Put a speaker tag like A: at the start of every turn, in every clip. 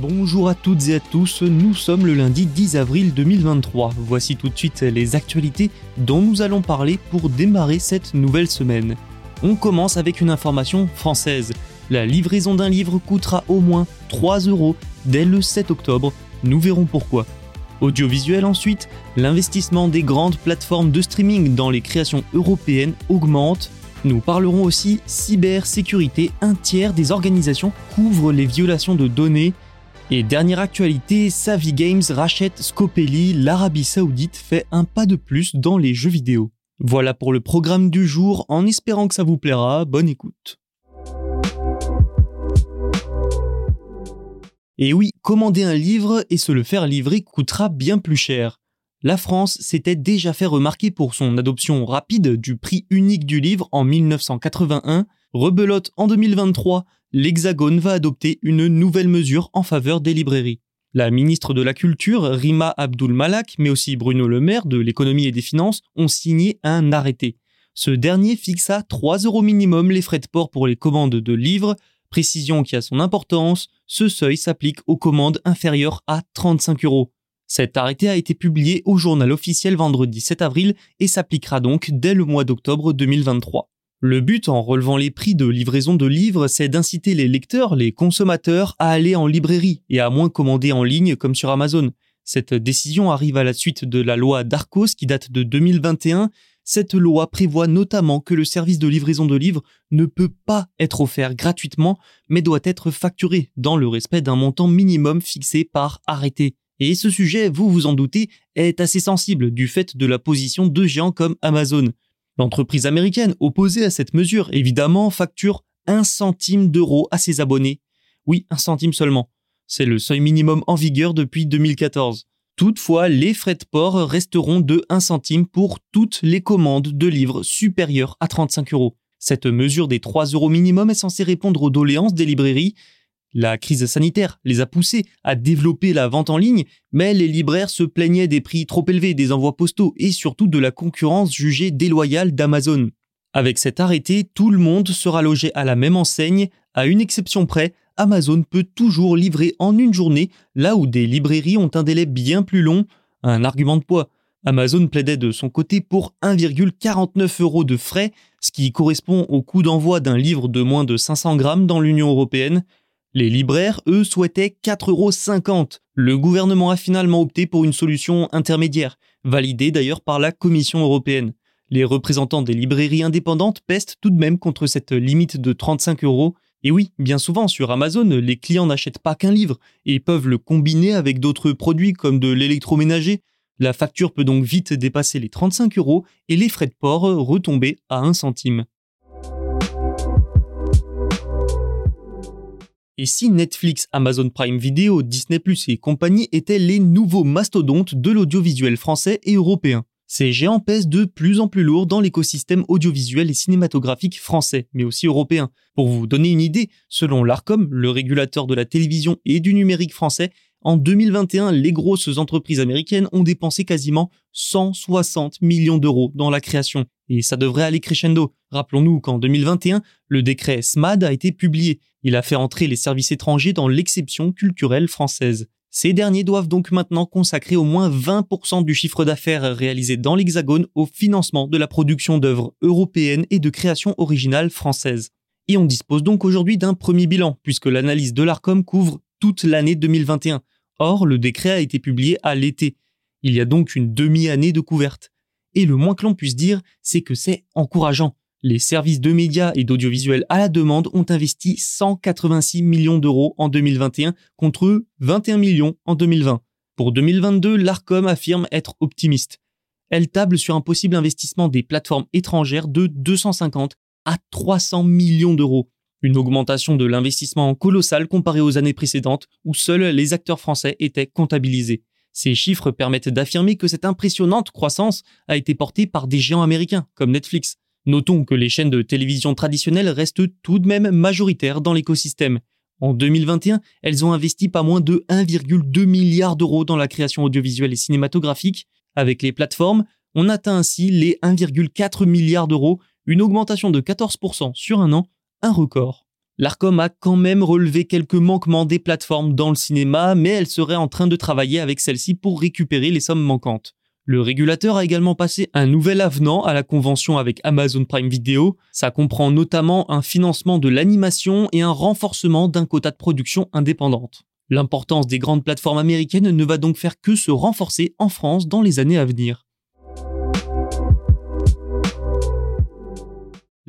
A: Bonjour à toutes et à tous, nous sommes le lundi 10 avril 2023. Voici tout de suite les actualités dont nous allons parler pour démarrer cette nouvelle semaine. On commence avec une information française. La livraison d'un livre coûtera au moins 3 euros dès le 7 octobre. Nous verrons pourquoi. Audiovisuel ensuite, l'investissement des grandes plateformes de streaming dans les créations européennes augmente. Nous parlerons aussi cybersécurité. Un tiers des organisations couvrent les violations de données. Et dernière actualité, Savvy Games rachète Scopely, l'Arabie Saoudite fait un pas de plus dans les jeux vidéo. Voilà pour le programme du jour, en espérant que ça vous plaira, bonne écoute. Et oui, commander un livre et se le faire livrer coûtera bien plus cher. La France s'était déjà fait remarquer pour son adoption rapide du prix unique du livre en 1981. Rebelote en 2023, l'Hexagone va adopter une nouvelle mesure en faveur des librairies. La ministre de la Culture, Rima Abdul Malak, mais aussi Bruno Le Maire de l'économie et des finances, ont signé un arrêté. Ce dernier fixa 3 euros minimum les frais de port pour les commandes de livres, précision qui a son importance, ce seuil s'applique aux commandes inférieures à 35 euros. Cet arrêté a été publié au journal officiel vendredi 7 avril et s'appliquera donc dès le mois d'octobre 2023. Le but en relevant les prix de livraison de livres, c'est d'inciter les lecteurs, les consommateurs, à aller en librairie et à moins commander en ligne comme sur Amazon. Cette décision arrive à la suite de la loi Darcos qui date de 2021. Cette loi prévoit notamment que le service de livraison de livres ne peut pas être offert gratuitement, mais doit être facturé dans le respect d'un montant minimum fixé par arrêté. Et ce sujet, vous vous en doutez, est assez sensible du fait de la position de géants comme Amazon. L'entreprise américaine opposée à cette mesure, évidemment, facture un centime d'euro à ses abonnés. Oui, un centime seulement. C'est le seuil minimum en vigueur depuis 2014. Toutefois, les frais de port resteront de 1 centime pour toutes les commandes de livres supérieures à 35 euros. Cette mesure des 3 euros minimum est censée répondre aux doléances des librairies. La crise sanitaire les a poussés à développer la vente en ligne, mais les libraires se plaignaient des prix trop élevés des envois postaux et surtout de la concurrence jugée déloyale d'Amazon. Avec cet arrêté, tout le monde sera logé à la même enseigne, à une exception près, Amazon peut toujours livrer en une journée, là où des librairies ont un délai bien plus long, un argument de poids. Amazon plaidait de son côté pour 1,49 euros de frais, ce qui correspond au coût d'envoi d'un livre de moins de 500 grammes dans l'Union européenne. Les libraires, eux, souhaitaient 4,50 euros. Le gouvernement a finalement opté pour une solution intermédiaire, validée d'ailleurs par la Commission européenne. Les représentants des librairies indépendantes pestent tout de même contre cette limite de 35 euros. Et oui, bien souvent sur Amazon, les clients n'achètent pas qu'un livre et peuvent le combiner avec d'autres produits comme de l'électroménager. La facture peut donc vite dépasser les 35 euros et les frais de port retomber à 1 centime. Et si Netflix, Amazon Prime Video, Disney et compagnie étaient les nouveaux mastodontes de l'audiovisuel français et européen Ces géants pèsent de plus en plus lourd dans l'écosystème audiovisuel et cinématographique français, mais aussi européen. Pour vous donner une idée, selon l'ARCOM, le régulateur de la télévision et du numérique français, en 2021, les grosses entreprises américaines ont dépensé quasiment 160 millions d'euros dans la création. Et ça devrait aller crescendo. Rappelons-nous qu'en 2021, le décret SMAD a été publié. Il a fait entrer les services étrangers dans l'exception culturelle française. Ces derniers doivent donc maintenant consacrer au moins 20% du chiffre d'affaires réalisé dans l'Hexagone au financement de la production d'œuvres européennes et de créations originales françaises. Et on dispose donc aujourd'hui d'un premier bilan, puisque l'analyse de l'ARCOM couvre toute l'année 2021. Or, le décret a été publié à l'été. Il y a donc une demi-année de couverte. Et le moins que l'on puisse dire, c'est que c'est encourageant. Les services de médias et d'audiovisuel à la demande ont investi 186 millions d'euros en 2021 contre 21 millions en 2020. Pour 2022, l'ARCOM affirme être optimiste. Elle table sur un possible investissement des plateformes étrangères de 250 à 300 millions d'euros. Une augmentation de l'investissement colossale comparée aux années précédentes où seuls les acteurs français étaient comptabilisés. Ces chiffres permettent d'affirmer que cette impressionnante croissance a été portée par des géants américains comme Netflix. Notons que les chaînes de télévision traditionnelles restent tout de même majoritaires dans l'écosystème. En 2021, elles ont investi pas moins de 1,2 milliard d'euros dans la création audiovisuelle et cinématographique. Avec les plateformes, on atteint ainsi les 1,4 milliard d'euros, une augmentation de 14% sur un an, un record. L'ARCOM a quand même relevé quelques manquements des plateformes dans le cinéma, mais elle serait en train de travailler avec celles-ci pour récupérer les sommes manquantes. Le régulateur a également passé un nouvel avenant à la convention avec Amazon Prime Video. Ça comprend notamment un financement de l'animation et un renforcement d'un quota de production indépendante. L'importance des grandes plateformes américaines ne va donc faire que se renforcer en France dans les années à venir.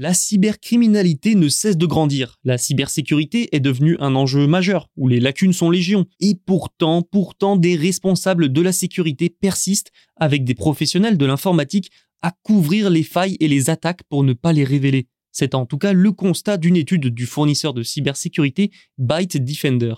A: La cybercriminalité ne cesse de grandir. La cybersécurité est devenue un enjeu majeur, où les lacunes sont légion. Et pourtant, pourtant, des responsables de la sécurité persistent avec des professionnels de l'informatique à couvrir les failles et les attaques pour ne pas les révéler. C'est en tout cas le constat d'une étude du fournisseur de cybersécurité Byte Defender.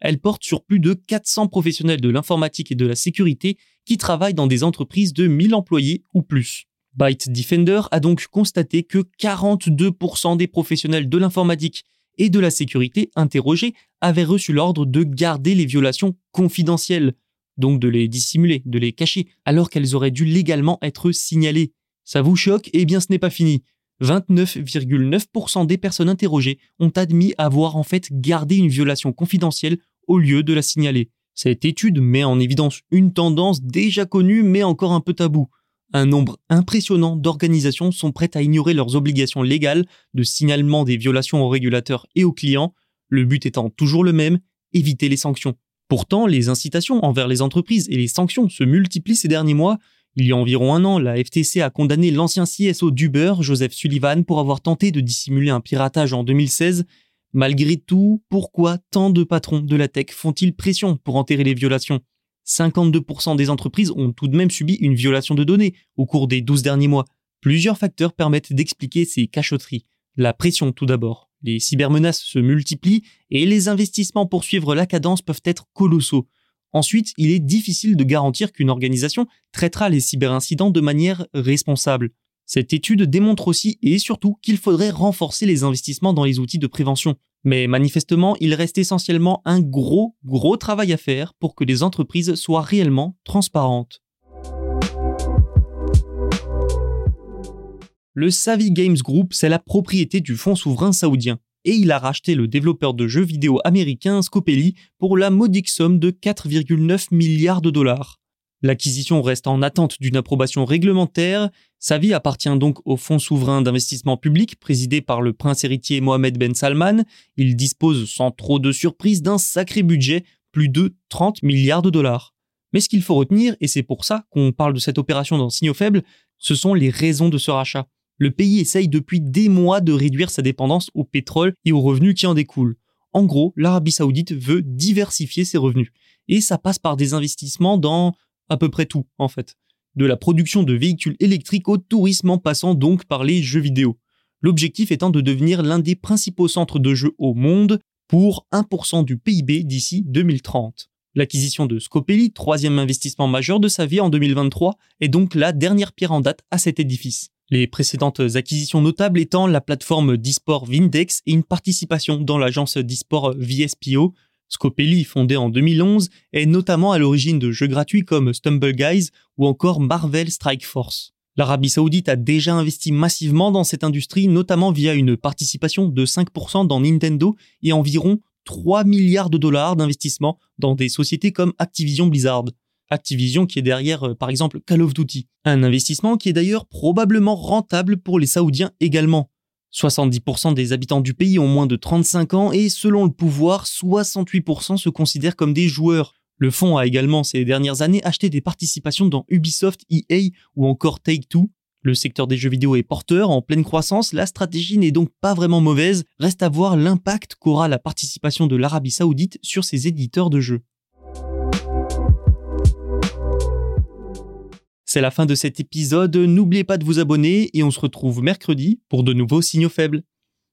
A: Elle porte sur plus de 400 professionnels de l'informatique et de la sécurité qui travaillent dans des entreprises de 1000 employés ou plus. Byte Defender a donc constaté que 42% des professionnels de l'informatique et de la sécurité interrogés avaient reçu l'ordre de garder les violations confidentielles, donc de les dissimuler, de les cacher, alors qu'elles auraient dû légalement être signalées. Ça vous choque? Eh bien ce n'est pas fini. 29,9% des personnes interrogées ont admis avoir en fait gardé une violation confidentielle au lieu de la signaler. Cette étude met en évidence une tendance déjà connue mais encore un peu taboue un nombre impressionnant d'organisations sont prêtes à ignorer leurs obligations légales de signalement des violations aux régulateurs et aux clients, le but étant toujours le même, éviter les sanctions. Pourtant, les incitations envers les entreprises et les sanctions se multiplient ces derniers mois. Il y a environ un an, la FTC a condamné l'ancien CSO d'Uber, Joseph Sullivan, pour avoir tenté de dissimuler un piratage en 2016. Malgré tout, pourquoi tant de patrons de la tech font-ils pression pour enterrer les violations? 52% des entreprises ont tout de même subi une violation de données au cours des 12 derniers mois. Plusieurs facteurs permettent d'expliquer ces cachotteries. La pression tout d'abord. Les cybermenaces se multiplient et les investissements pour suivre la cadence peuvent être colossaux. Ensuite, il est difficile de garantir qu'une organisation traitera les cyberincidents de manière responsable. Cette étude démontre aussi et surtout qu'il faudrait renforcer les investissements dans les outils de prévention. Mais manifestement, il reste essentiellement un gros, gros travail à faire pour que les entreprises soient réellement transparentes. Le Savvy Games Group, c'est la propriété du fonds souverain saoudien. Et il a racheté le développeur de jeux vidéo américain Scopely pour la modique somme de 4,9 milliards de dollars. L'acquisition reste en attente d'une approbation réglementaire. Sa vie appartient donc au Fonds souverain d'investissement public présidé par le prince héritier Mohamed Ben Salman. Il dispose sans trop de surprise d'un sacré budget, plus de 30 milliards de dollars. Mais ce qu'il faut retenir, et c'est pour ça qu'on parle de cette opération dans Signaux Faibles, ce sont les raisons de ce rachat. Le pays essaye depuis des mois de réduire sa dépendance au pétrole et aux revenus qui en découlent. En gros, l'Arabie saoudite veut diversifier ses revenus. Et ça passe par des investissements dans à peu près tout, en fait. De la production de véhicules électriques au tourisme en passant donc par les jeux vidéo. L'objectif étant de devenir l'un des principaux centres de jeux au monde pour 1% du PIB d'ici 2030. L'acquisition de Scopely, troisième investissement majeur de sa vie en 2023, est donc la dernière pierre en date à cet édifice. Les précédentes acquisitions notables étant la plateforme d'e-sport Vindex et une participation dans l'agence d'e-sport VSPO, Scopely, fondé en 2011, est notamment à l'origine de jeux gratuits comme Stumble Guys ou encore Marvel Strike Force. L'Arabie Saoudite a déjà investi massivement dans cette industrie, notamment via une participation de 5% dans Nintendo et environ 3 milliards de dollars d'investissement dans des sociétés comme Activision Blizzard. Activision qui est derrière euh, par exemple Call of Duty. Un investissement qui est d'ailleurs probablement rentable pour les Saoudiens également. 70% des habitants du pays ont moins de 35 ans et selon le pouvoir, 68% se considèrent comme des joueurs. Le fonds a également ces dernières années acheté des participations dans Ubisoft, EA ou encore Take-Two. Le secteur des jeux vidéo est porteur, en pleine croissance, la stratégie n'est donc pas vraiment mauvaise, reste à voir l'impact qu'aura la participation de l'Arabie saoudite sur ses éditeurs de jeux. C'est la fin de cet épisode. N'oubliez pas de vous abonner et on se retrouve mercredi pour de nouveaux signaux faibles.